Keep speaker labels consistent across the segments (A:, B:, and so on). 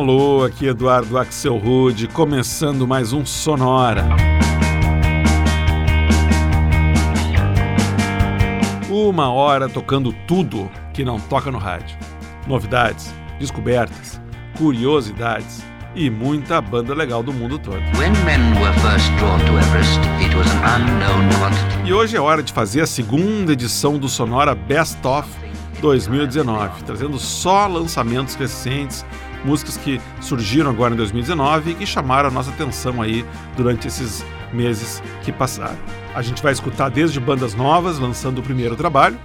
A: Alô, aqui Eduardo Axel Rude, começando mais um Sonora. Uma hora tocando tudo que não toca no rádio. Novidades, descobertas, curiosidades e muita banda legal do mundo todo. Everest, e hoje é hora de fazer a segunda edição do Sonora Best of 2019, trazendo só lançamentos recentes músicas que surgiram agora em 2019 e chamaram a nossa atenção aí durante esses meses que passaram. A gente vai escutar desde bandas novas lançando o primeiro trabalho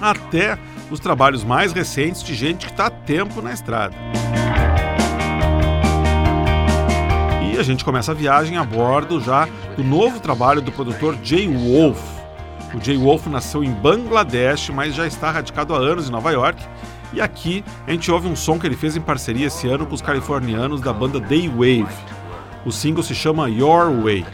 A: até os trabalhos mais recentes de gente que está há tempo na estrada. E a gente começa a viagem a bordo já do novo trabalho do produtor Jay Wolf. O Jay Wolf nasceu em Bangladesh, mas já está radicado há anos em Nova York e aqui a gente ouve um som que ele fez em parceria esse ano com os californianos da banda Daywave. O single se chama Your Way.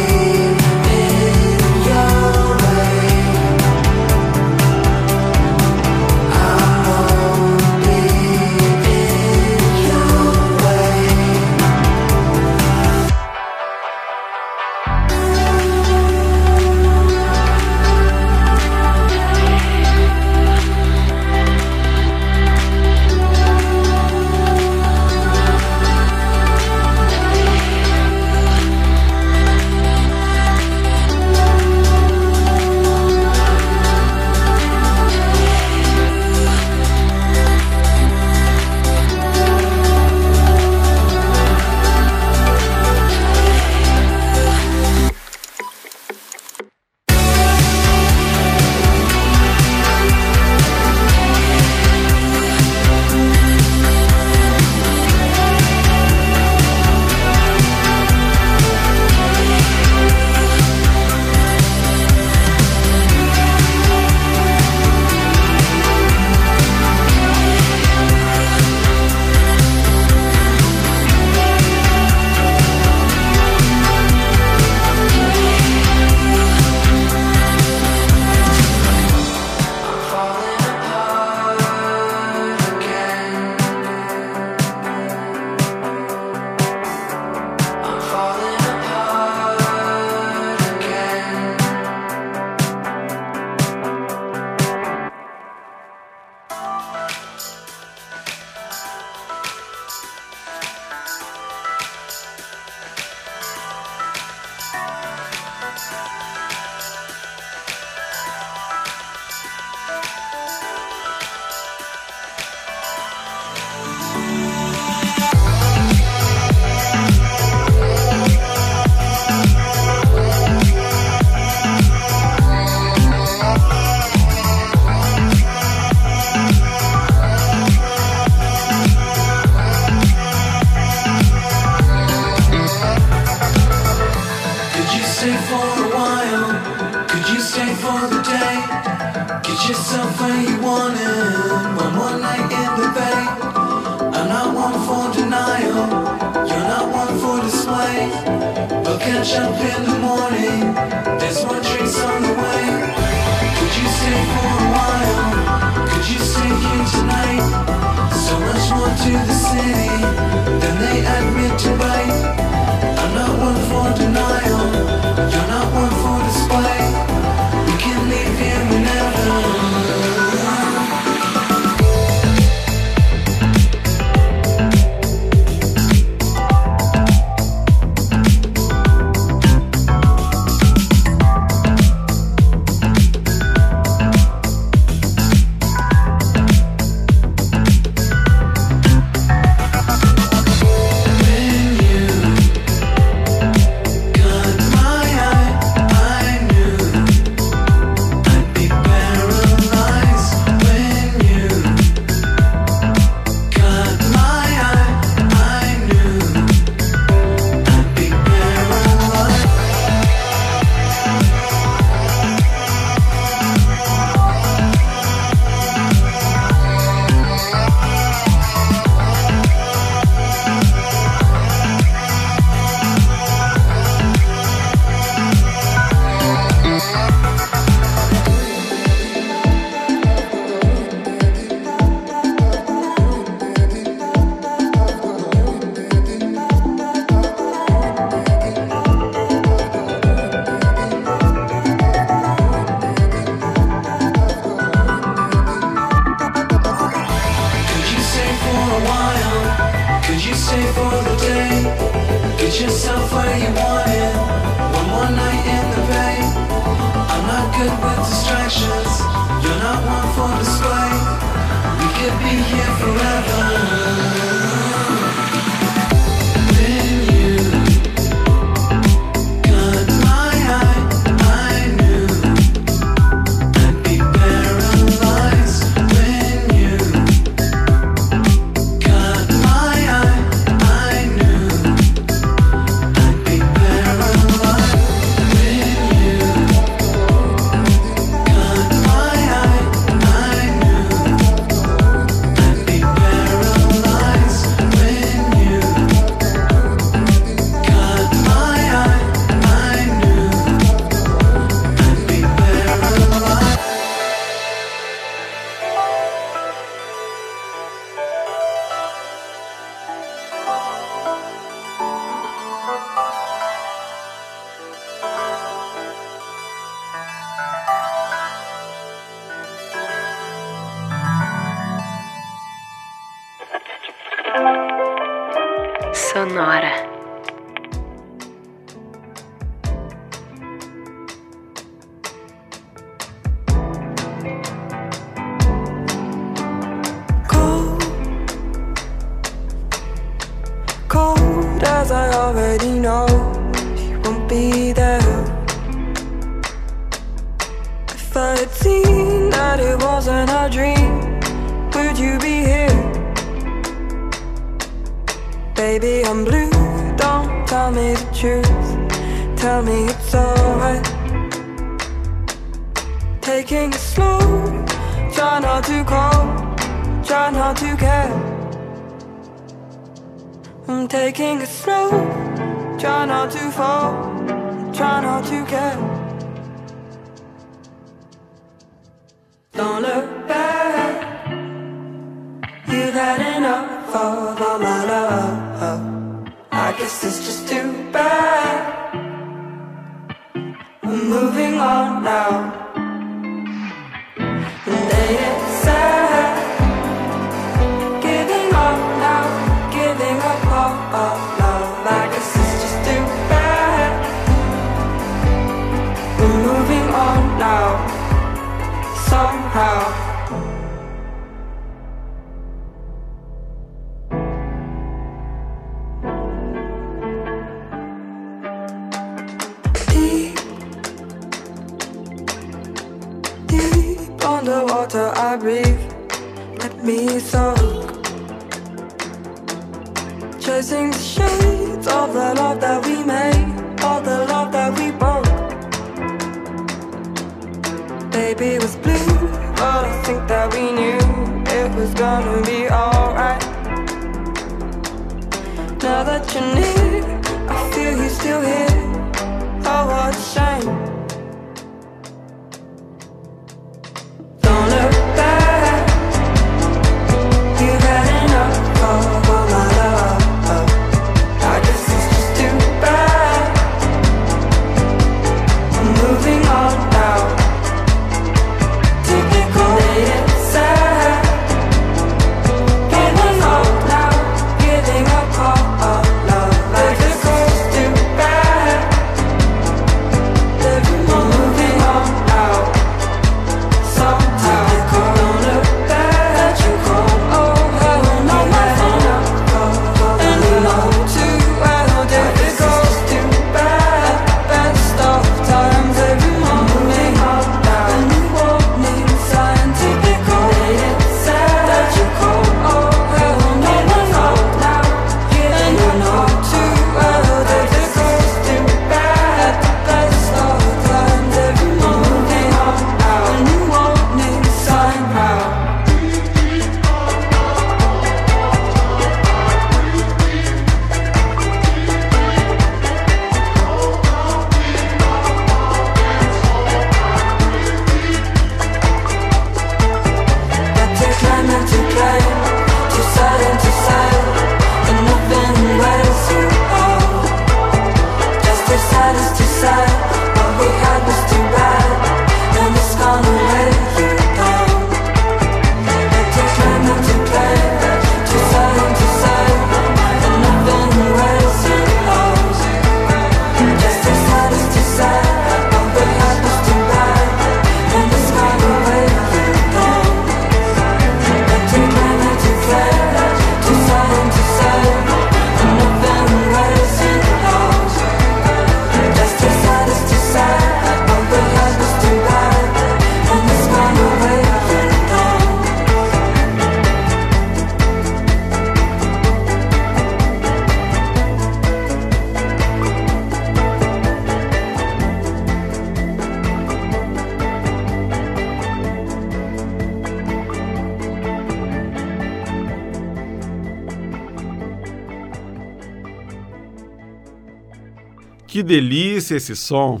A: Esse som!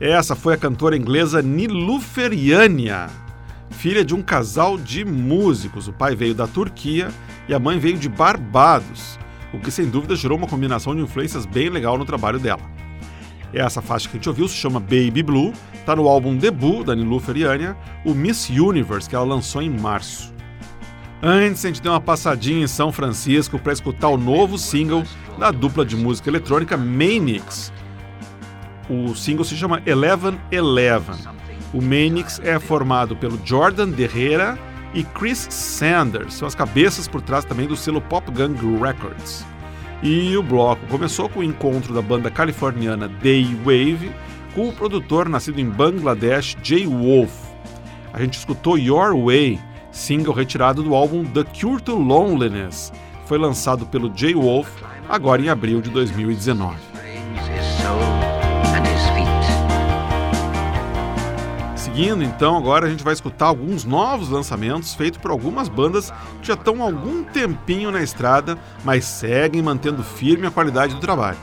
A: Essa foi a cantora inglesa Niluferiania, filha de um casal de músicos. O pai veio da Turquia e a mãe veio de Barbados, o que sem dúvida gerou uma combinação de influências bem legal no trabalho dela. Essa faixa que a gente ouviu se chama Baby Blue, está no álbum debut da Niluferiania, o Miss Universe, que ela lançou em março. Antes, a gente deu uma passadinha em São Francisco para escutar o novo single da dupla de música eletrônica Manix, o single se chama Eleven Eleven. O Manix é formado pelo Jordan Derrera e Chris Sanders, são as cabeças por trás também do selo Pop Gang Records. E o bloco começou com o encontro da banda californiana Day Wave com o produtor nascido em Bangladesh, Jay Wolf. A gente escutou Your Way, single retirado do álbum The Cure to Loneliness, foi lançado pelo Jay Wolf agora em abril de 2019. Seguindo, então, agora a gente vai escutar alguns novos lançamentos feitos por algumas bandas que já estão algum tempinho na estrada, mas seguem mantendo firme a qualidade do trabalho.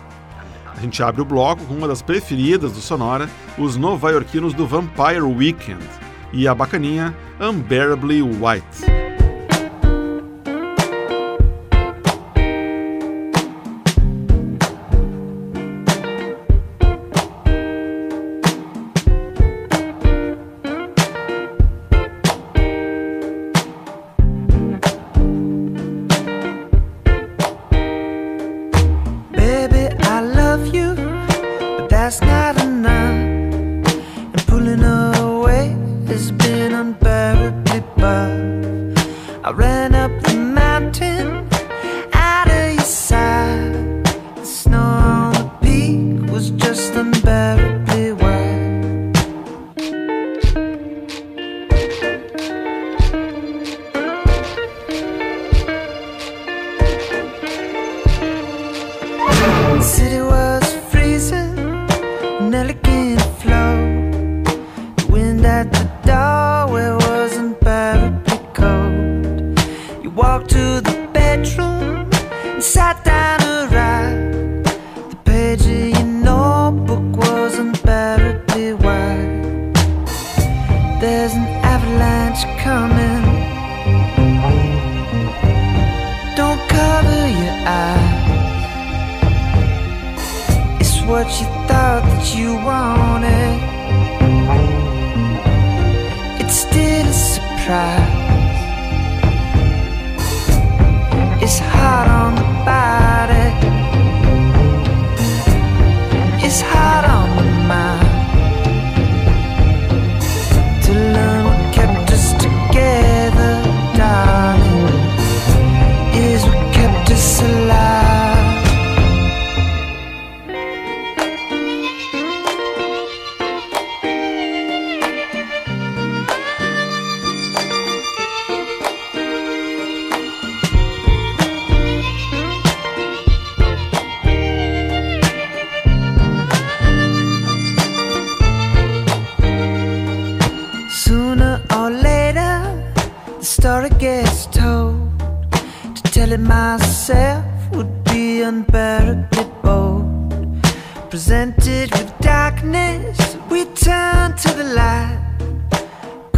A: A gente abre o bloco com uma das preferidas do Sonora, os nova-iorquinos do Vampire Weekend, e a bacaninha Unbearably White.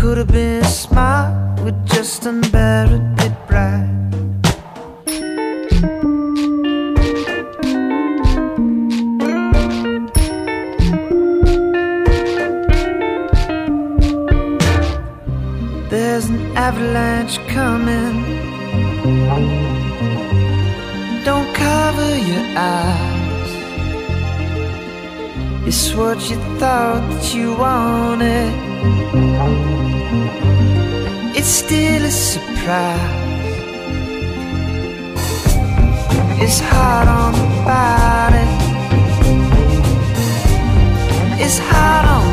B: could have been smart with just unbearably bright. There's an avalanche coming. Don't cover your eyes. It's what you thought that you wanted. It's still a surprise. It's hard on the body. It's hard on.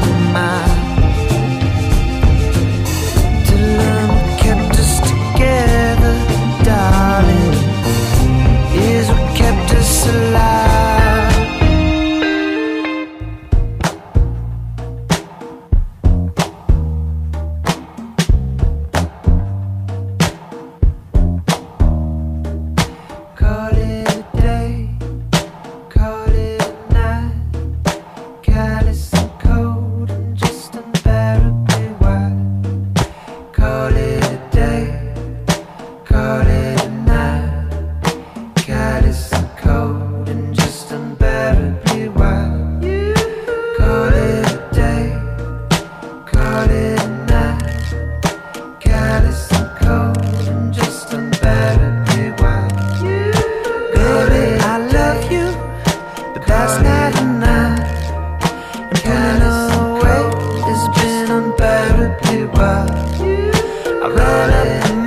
B: I've had.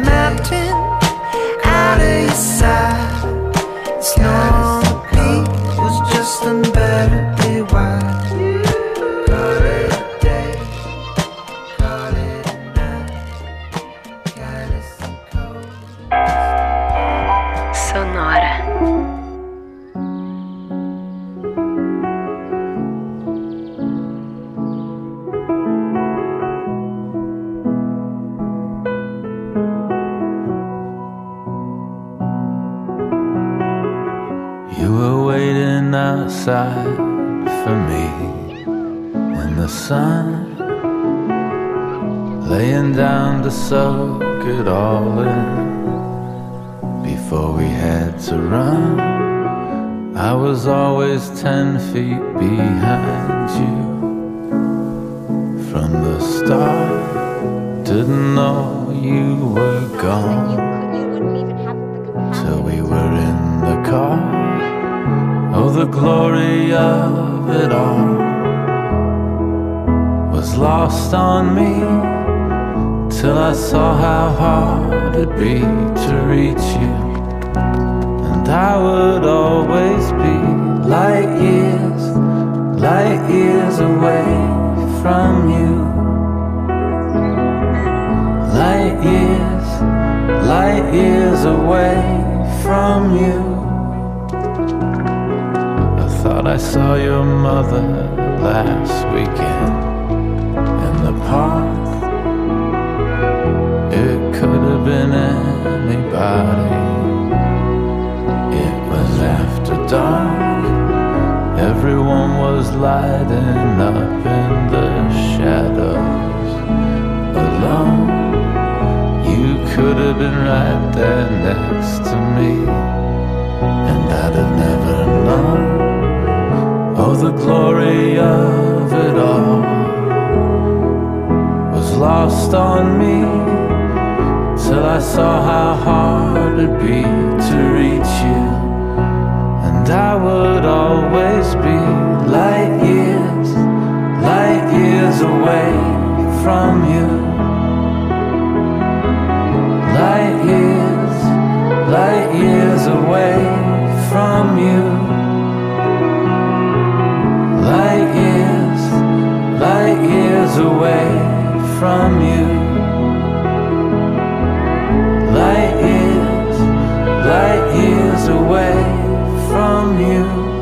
B: lighting up
C: in the shadows alone. You could have been right there next to me, and I'd have never known. Oh, the glory of it all was lost on me till I saw how hard it'd be to reach you, and I would always be like years away from you. Light years, light years away from you. Light years, light years away from you. Light years, light years away from you.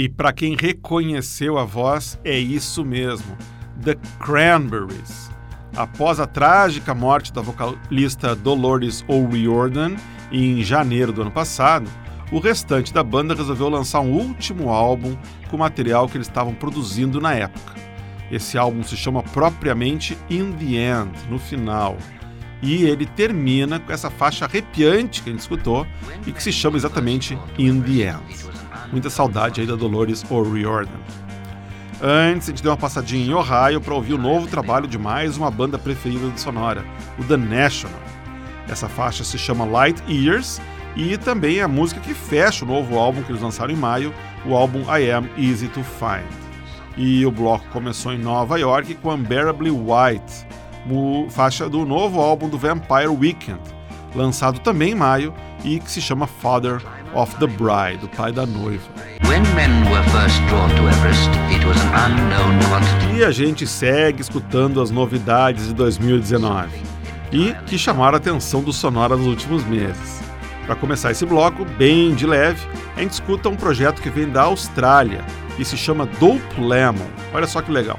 A: E para quem reconheceu a voz, é isso mesmo: The Cranberries. Após a trágica morte da vocalista Dolores O'Riordan em janeiro do ano passado, o restante da banda resolveu lançar um último álbum com material que eles estavam produzindo na época. Esse álbum se chama propriamente In the End, no final. E ele termina com essa faixa arrepiante que a gente escutou e que se chama exatamente In the End. Muita saudade aí da Dolores O'Riordan. Antes, a gente deu uma passadinha em Ohio para ouvir o novo trabalho de mais uma banda preferida do Sonora, o The National. Essa faixa se chama Light Years e também é a música que fecha o novo álbum que eles lançaram em maio, o álbum I Am Easy to Find. E o bloco começou em Nova York com Unbearably White, faixa do novo álbum do Vampire Weekend, lançado também em maio e que se chama Father of the Bride, o pai da noiva. E a gente segue escutando as novidades de 2019 e que chamaram a atenção do Sonora nos últimos meses. Para começar esse bloco, bem de leve, a gente escuta um projeto que vem da Austrália e se chama Dope Lemon. Olha só que legal.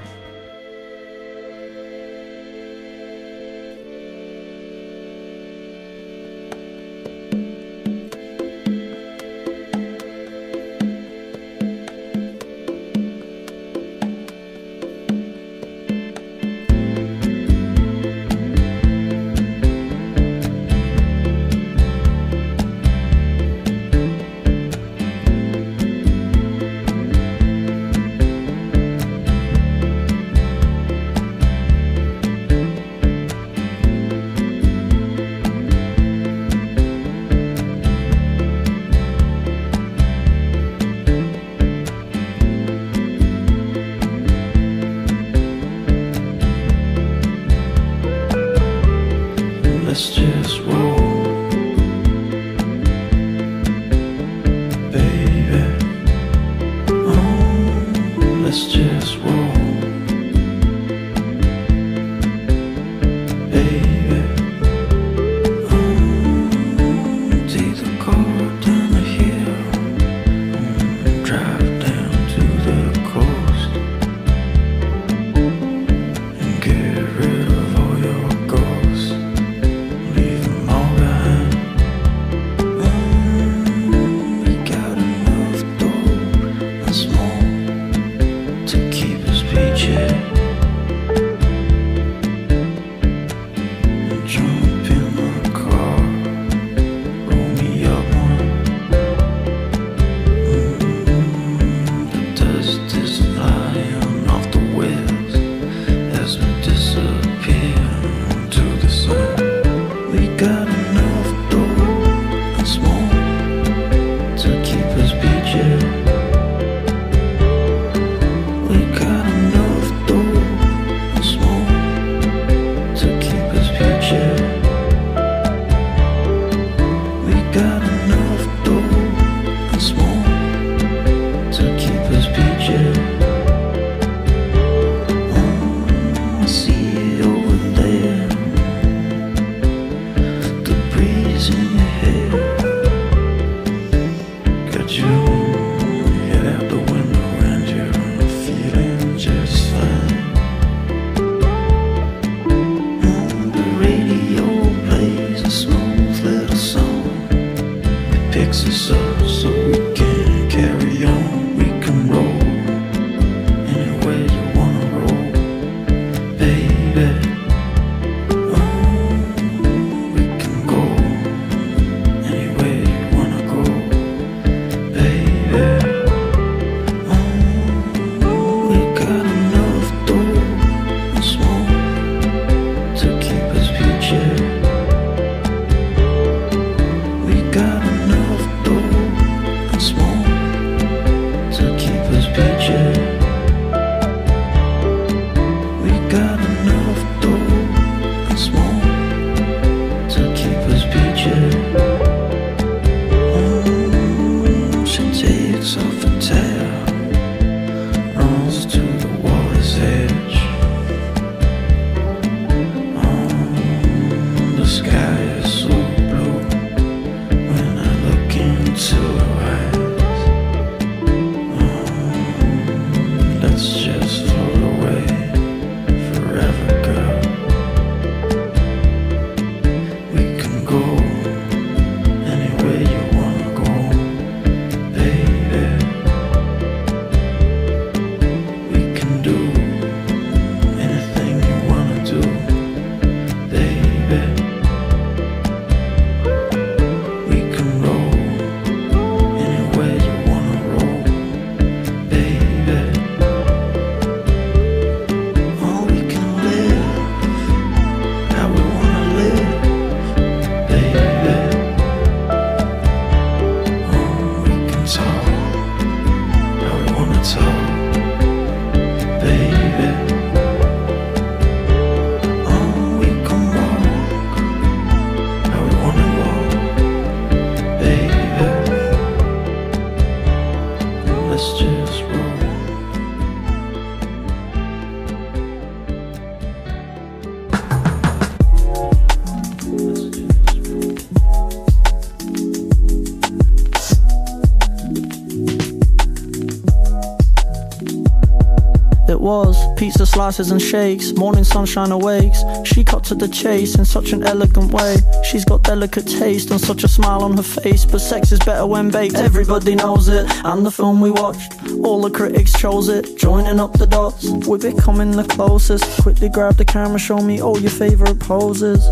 D: Slices and shakes, morning sunshine awakes. She cut to the chase in such an elegant way. She's got delicate taste and such a smile on her face. But sex is better when baked, everybody knows it. And the film we watched, all the critics chose it. Joining up the dots, we're becoming the closest. Quickly grab the camera, show me all your favorite poses.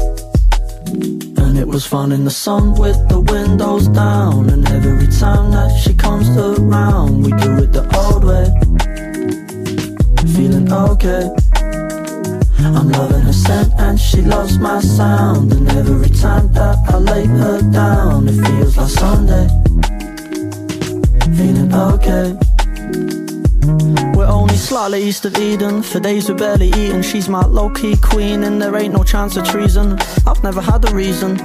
D: And it was fun in the sun with the windows down. And every time that she comes around, we do it the old way. Feeling okay. I'm loving her scent and she loves my sound. And every time that I lay her down, it feels like Sunday. Feeling okay. We're only slightly east of Eden. For days we're barely eating. She's my low key queen, and there ain't no chance of treason. I've never had a reason.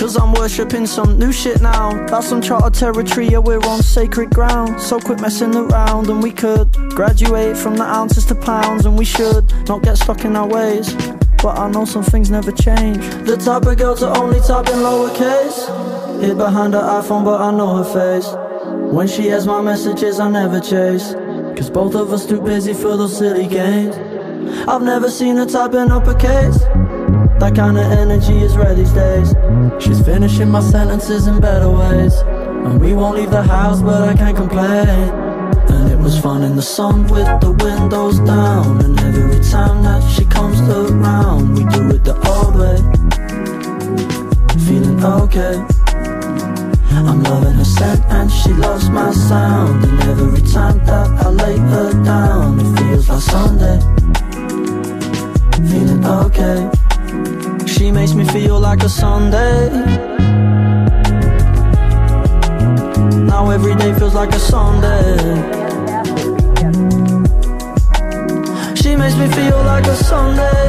D: Cause I'm worshipping some new shit now. That's uncharted territory, yeah, we're on sacred ground. So quit messing around, and we could graduate from the ounces to pounds, and we should not get stuck in our ways. But I know some things never change. The type of girl to only type in lowercase. Hid behind her iPhone, but I know her face. When she has my messages, I never chase. Cause both of us too busy for those silly games. I've never seen her type in uppercase. That kind of energy is rare these days. She's finishing my sentences in better ways. And we won't leave the house, but I can't complain. And it was fun in the sun with the windows down. And every time that she comes around, we do it the old way. Feeling okay. I'm loving her scent and she loves my sound. And every time that I lay her down, it feels like Sunday. Feeling okay. She makes me feel like a Sunday. Now every day feels like a Sunday. She makes me feel like a Sunday.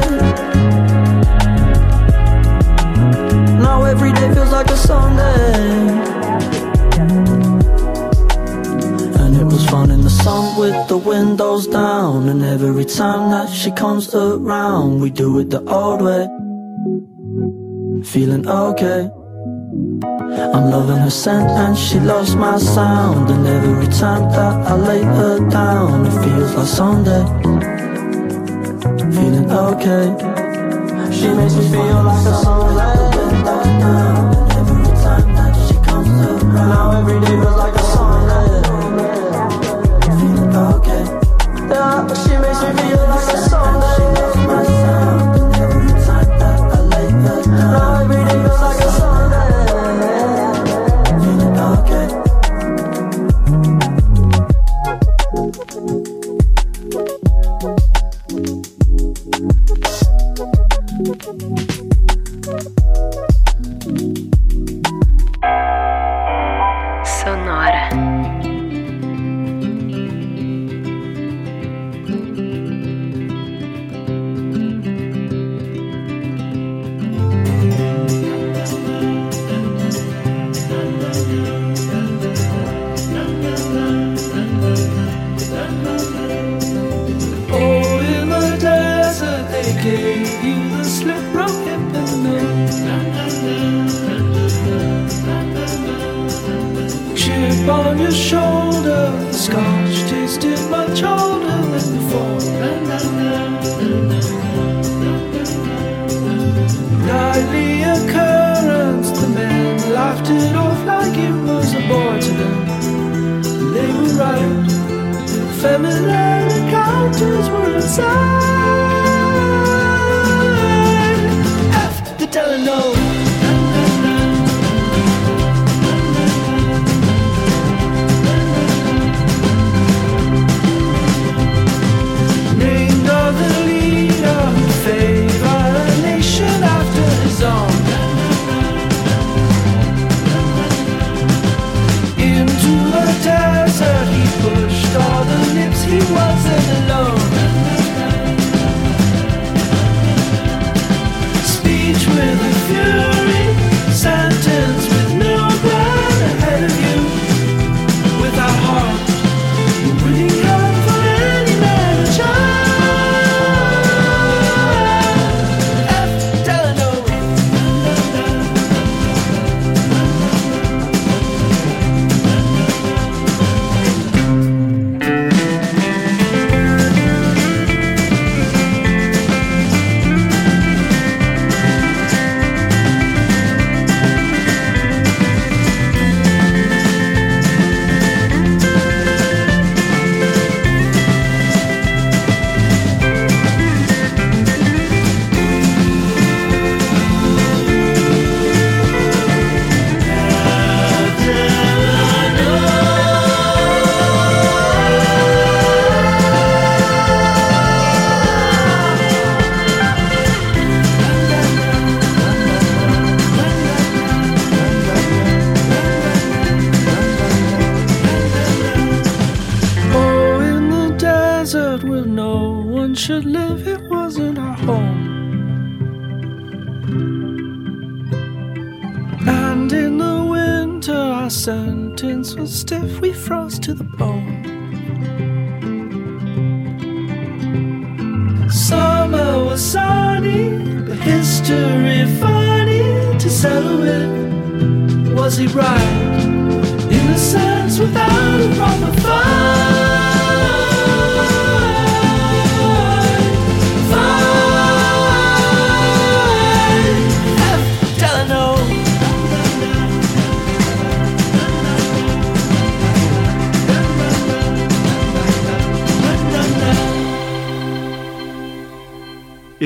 D: Now every day feels like a Sunday. And it was fun in the sun with the windows down. And every time that she comes around, we do it the old way. Feeling okay. I'm loving her scent and she loves my sound. And every time that I lay her down, it feels like Sunday. Feeling okay. She makes me feel like a. And every time that she comes around, now every day
E: Sonora.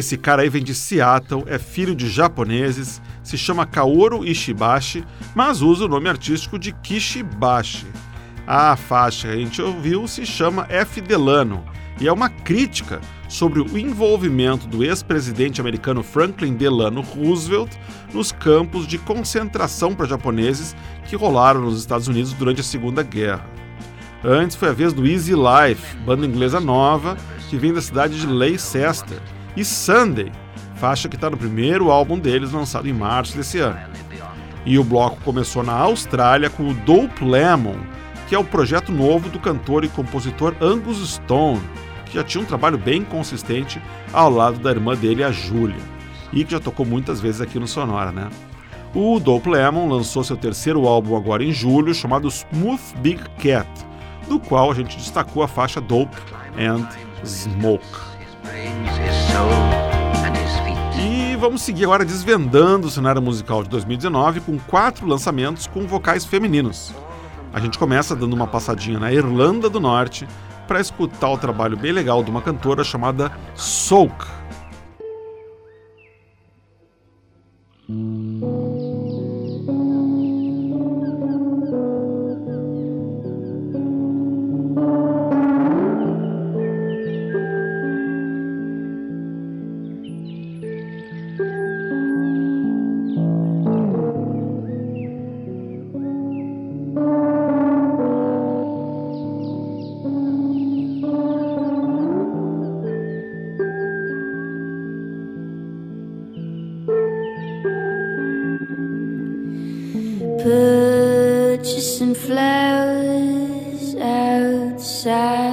A: Esse cara aí vem de Seattle, é filho de japoneses, se chama Kaoru Ishibashi, mas usa o nome artístico de Kishibashi. A faixa que a gente ouviu se chama F. Delano e é uma crítica sobre o envolvimento do ex-presidente americano Franklin Delano Roosevelt nos campos de concentração para japoneses que rolaram nos Estados Unidos durante a Segunda Guerra. Antes foi a vez do Easy Life, banda inglesa nova que vem da cidade de Leicester, e Sunday, faixa que está no primeiro álbum deles lançado em março desse ano. E o bloco começou na Austrália com o Dope Lemon, que é o projeto novo do cantor e compositor Angus Stone, que já tinha um trabalho bem consistente ao lado da irmã dele, a Julia, e que já tocou muitas vezes aqui no Sonora, né? O Dope Lemon lançou seu terceiro álbum agora em julho, chamado Smooth Big Cat, do qual a gente destacou a faixa Dope and Smoke. E vamos seguir agora desvendando o cenário musical de 2019 com quatro lançamentos com vocais femininos. A gente começa dando uma passadinha na Irlanda do Norte para escutar o trabalho bem legal de uma cantora chamada Soak.
F: Purchasing flowers outside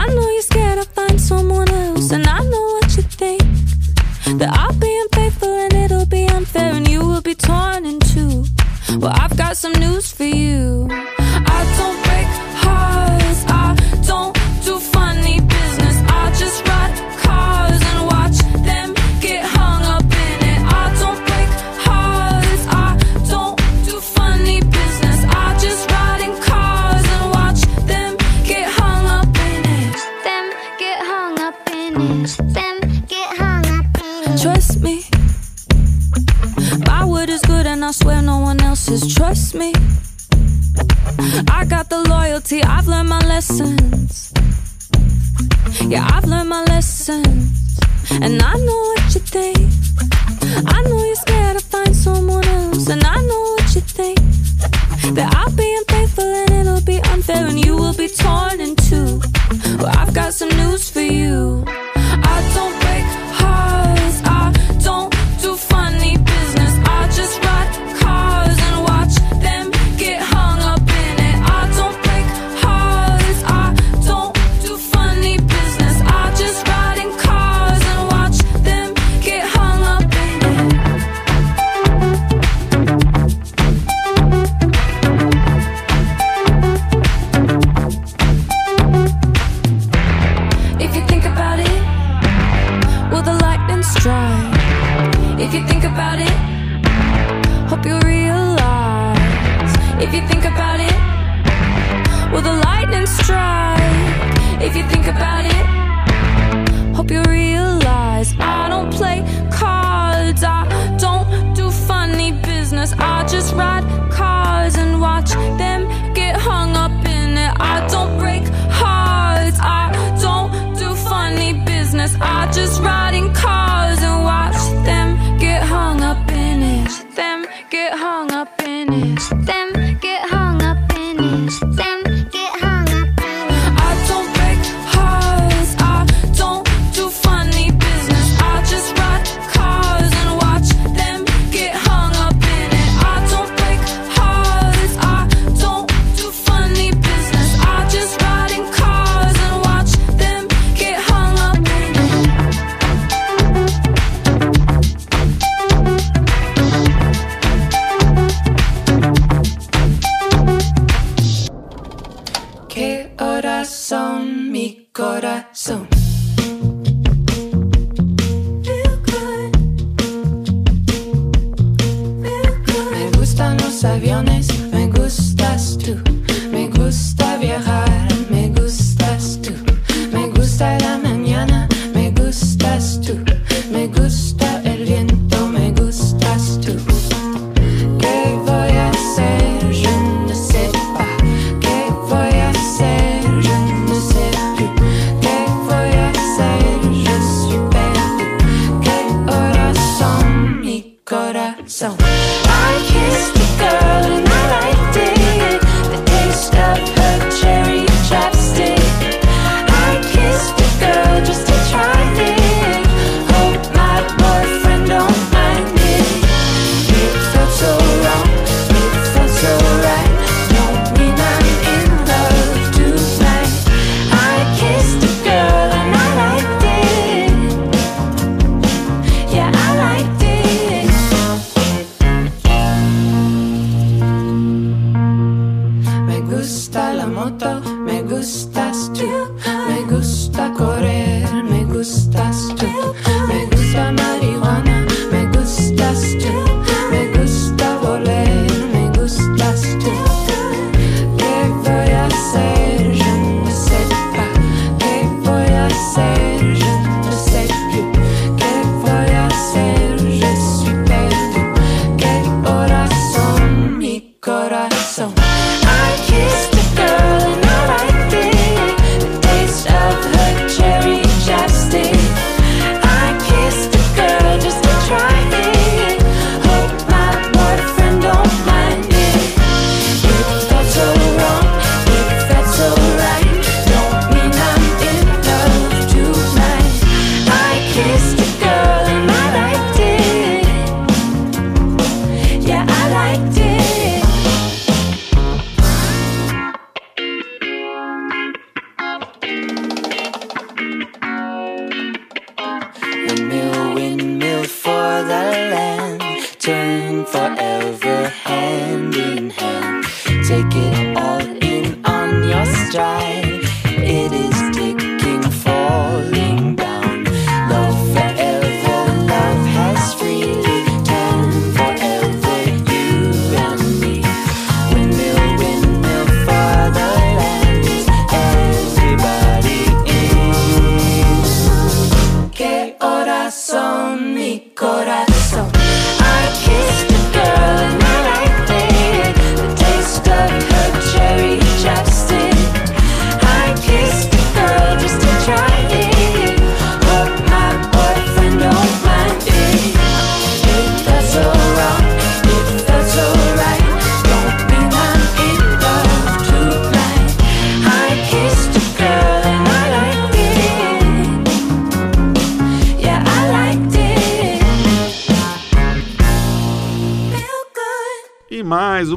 F: I
C: know you're scared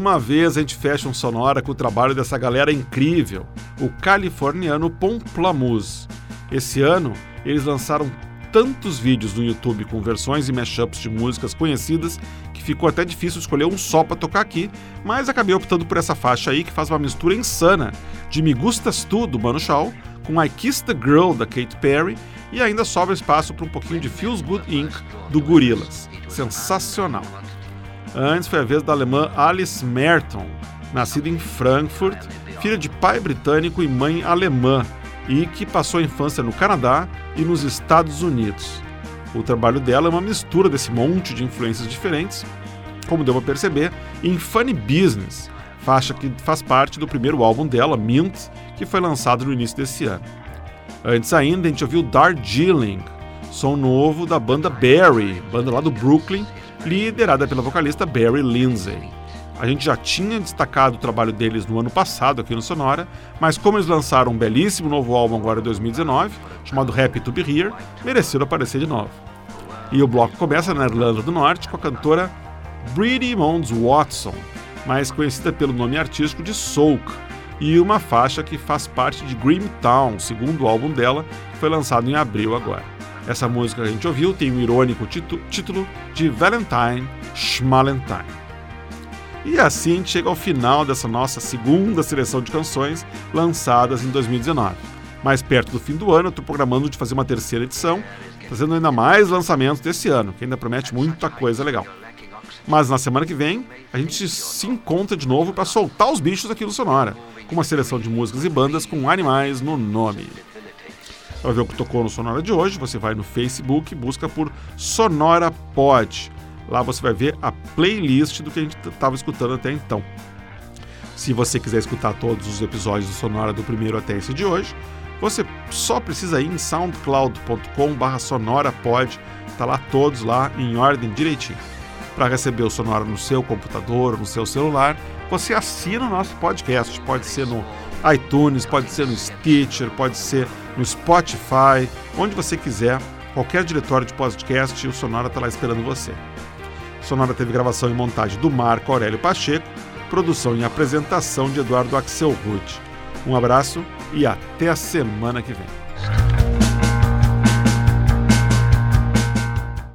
A: uma vez a gente fecha um sonora com o trabalho dessa galera incrível, o californiano Pomplamoose. Esse ano eles lançaram tantos vídeos no YouTube com versões e mashups de músicas conhecidas que ficou até difícil escolher um só para tocar aqui, mas acabei optando por essa faixa aí que faz uma mistura insana de Me Gustas Tu do Mano Chao com I Kiss the Girl da Katy Perry e ainda sobra espaço para um pouquinho de Feels Good Inc do Gorillaz. Sensacional. Antes foi a vez da alemã Alice Merton, nascida em Frankfurt, filha de pai britânico e mãe alemã, e que passou a infância no Canadá e nos Estados Unidos. O trabalho dela é uma mistura desse monte de influências diferentes, como deu para perceber, em Funny Business, faixa que faz parte do primeiro álbum dela, Mint, que foi lançado no início desse ano. Antes ainda, a gente ouviu Darjeeling, som novo da banda Barry, banda lá do Brooklyn, liderada pela vocalista Barry Lindsay. A gente já tinha destacado o trabalho deles no ano passado aqui no Sonora, mas como eles lançaram um belíssimo novo álbum agora em 2019, chamado Happy to Be Here, mereceram aparecer de novo. E o bloco começa na Irlanda do Norte com a cantora Bridie Mons Watson, mais conhecida pelo nome artístico de Soak, e uma faixa que faz parte de Grim Town, segundo álbum dela, que foi lançado em abril agora. Essa música que a gente ouviu tem o irônico titu- título de Valentine Schmalentine. E assim a gente chega ao final dessa nossa segunda seleção de canções lançadas em 2019. Mais perto do fim do ano, estou programando de fazer uma terceira edição, trazendo ainda mais lançamentos desse ano, que ainda promete muita coisa legal. Mas na semana que vem, a gente se encontra de novo para soltar os bichos aqui no Sonora, com uma seleção de músicas e bandas com animais no nome. Para ver o que tocou no Sonora de hoje, você vai no Facebook e busca por Sonora Pod. Lá você vai ver a playlist do que a gente estava escutando até então. Se você quiser escutar todos os episódios do Sonora do primeiro até esse de hoje, você só precisa ir em soundcloud.com sonorapod, tá lá todos lá em ordem direitinho. Para receber o Sonora no seu computador, no seu celular, você assina o nosso podcast. Pode ser no iTunes, pode ser no Stitcher, pode ser no Spotify, onde você quiser. Qualquer diretório de podcast, o Sonora está lá esperando você. Sonora teve gravação e montagem do Marco Aurélio Pacheco, produção e apresentação de Eduardo Axel Ruth. Um abraço e até a semana que vem.